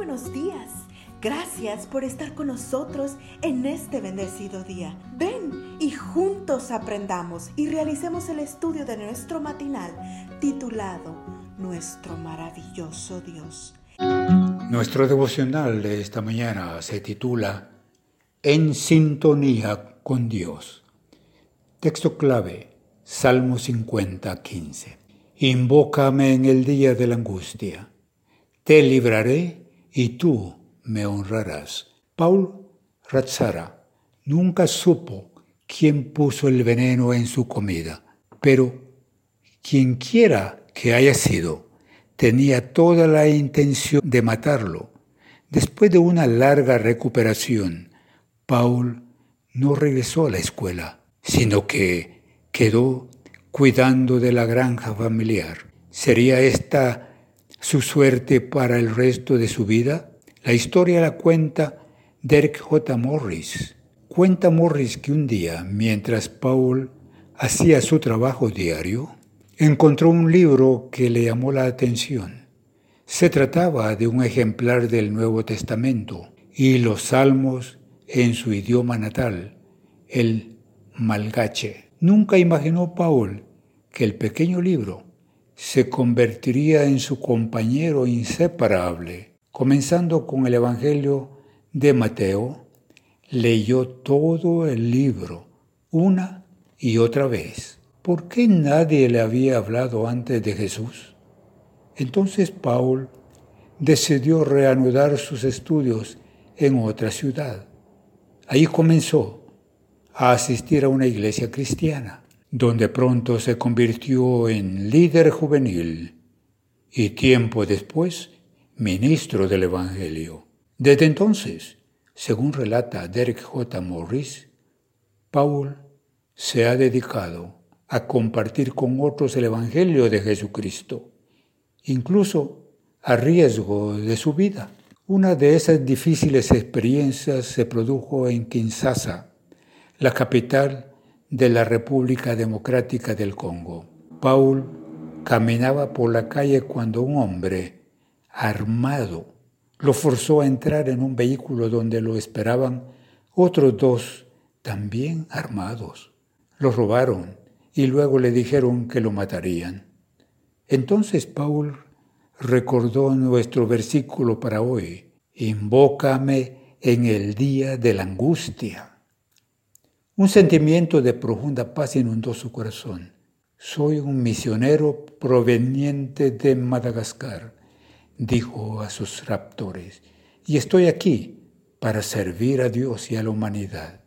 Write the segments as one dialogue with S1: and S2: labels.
S1: buenos días. Gracias por estar con nosotros en este bendecido día. Ven y juntos aprendamos y realicemos el estudio de nuestro matinal titulado Nuestro maravilloso Dios.
S2: Nuestro devocional de esta mañana se titula En sintonía con Dios. Texto clave, Salmo 50, 15. Invócame en el día de la angustia. Te libraré y tú me honrarás. Paul Razzara nunca supo quién puso el veneno en su comida, pero quien quiera que haya sido, tenía toda la intención de matarlo. Después de una larga recuperación, Paul no regresó a la escuela, sino que quedó cuidando de la granja familiar. ¿Sería esta su suerte para el resto de su vida? La historia la cuenta Derek J. Morris. Cuenta Morris que un día, mientras Paul hacía su trabajo diario, encontró un libro que le llamó la atención. Se trataba de un ejemplar del Nuevo Testamento y los salmos en su idioma natal, el malgache. Nunca imaginó Paul que el pequeño libro se convertiría en su compañero inseparable. Comenzando con el Evangelio de Mateo, leyó todo el libro una y otra vez. ¿Por qué nadie le había hablado antes de Jesús? Entonces Paul decidió reanudar sus estudios en otra ciudad. Ahí comenzó a asistir a una iglesia cristiana, donde pronto se convirtió en líder juvenil y tiempo después ministro del Evangelio. Desde entonces, según relata Derek J. Morris, Paul se ha dedicado a compartir con otros el Evangelio de Jesucristo, incluso a riesgo de su vida. Una de esas difíciles experiencias se produjo en Kinshasa, la capital de la República Democrática del Congo. Paul caminaba por la calle cuando un hombre armado lo forzó a entrar en un vehículo donde lo esperaban otros dos también armados. Lo robaron y luego le dijeron que lo matarían. Entonces Paul recordó nuestro versículo para hoy, invócame en el día de la angustia. Un sentimiento de profunda paz inundó su corazón. Soy un misionero proveniente de Madagascar, dijo a sus raptores, y estoy aquí para servir a Dios y a la humanidad,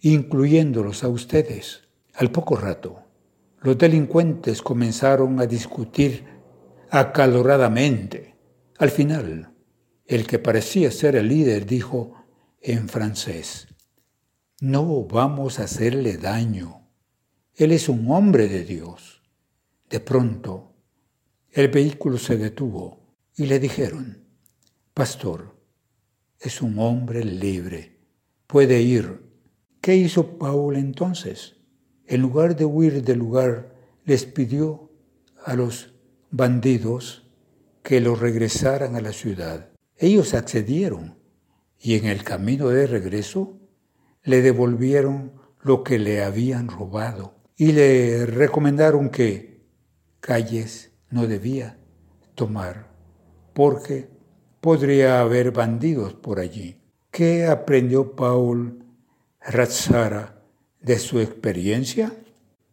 S2: incluyéndolos a ustedes. Al poco rato, los delincuentes comenzaron a discutir acaloradamente. Al final, el que parecía ser el líder dijo en francés, no vamos a hacerle daño. Él es un hombre de Dios. De pronto, el vehículo se detuvo y le dijeron, Pastor, es un hombre libre, puede ir. ¿Qué hizo Paul entonces? en lugar de huir del lugar, les pidió a los bandidos que lo regresaran a la ciudad. Ellos accedieron y en el camino de regreso le devolvieron lo que le habían robado y le recomendaron que calles no debía tomar porque podría haber bandidos por allí. ¿Qué aprendió Paul Razzara de su experiencia,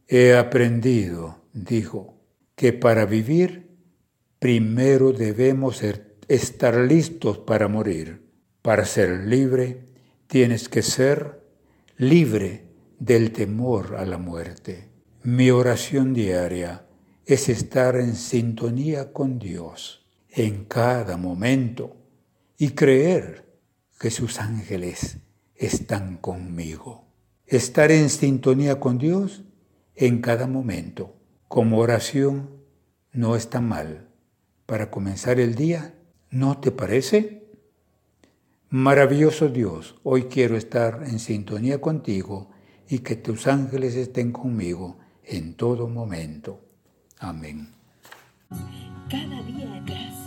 S2: he aprendido, dijo, que para vivir primero debemos estar listos para morir. Para ser libre tienes que ser libre del temor a la muerte. Mi oración diaria es estar en sintonía con Dios en cada momento y creer que sus ángeles están conmigo estar en sintonía con Dios en cada momento. Como oración no está mal. Para comenzar el día, ¿no te parece? Maravilloso Dios, hoy quiero estar en sintonía contigo y que tus ángeles estén conmigo en todo momento. Amén.
S1: Cada día gracias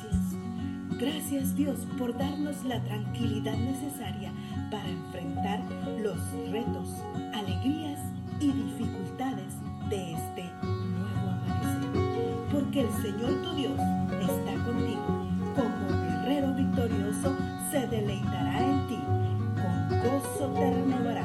S1: Gracias Dios por darnos la tranquilidad necesaria para enfrentar los retos, alegrías y dificultades de este nuevo amanecer. Porque el Señor tu Dios está contigo. Como guerrero victorioso se deleitará en ti, con gozo te renovará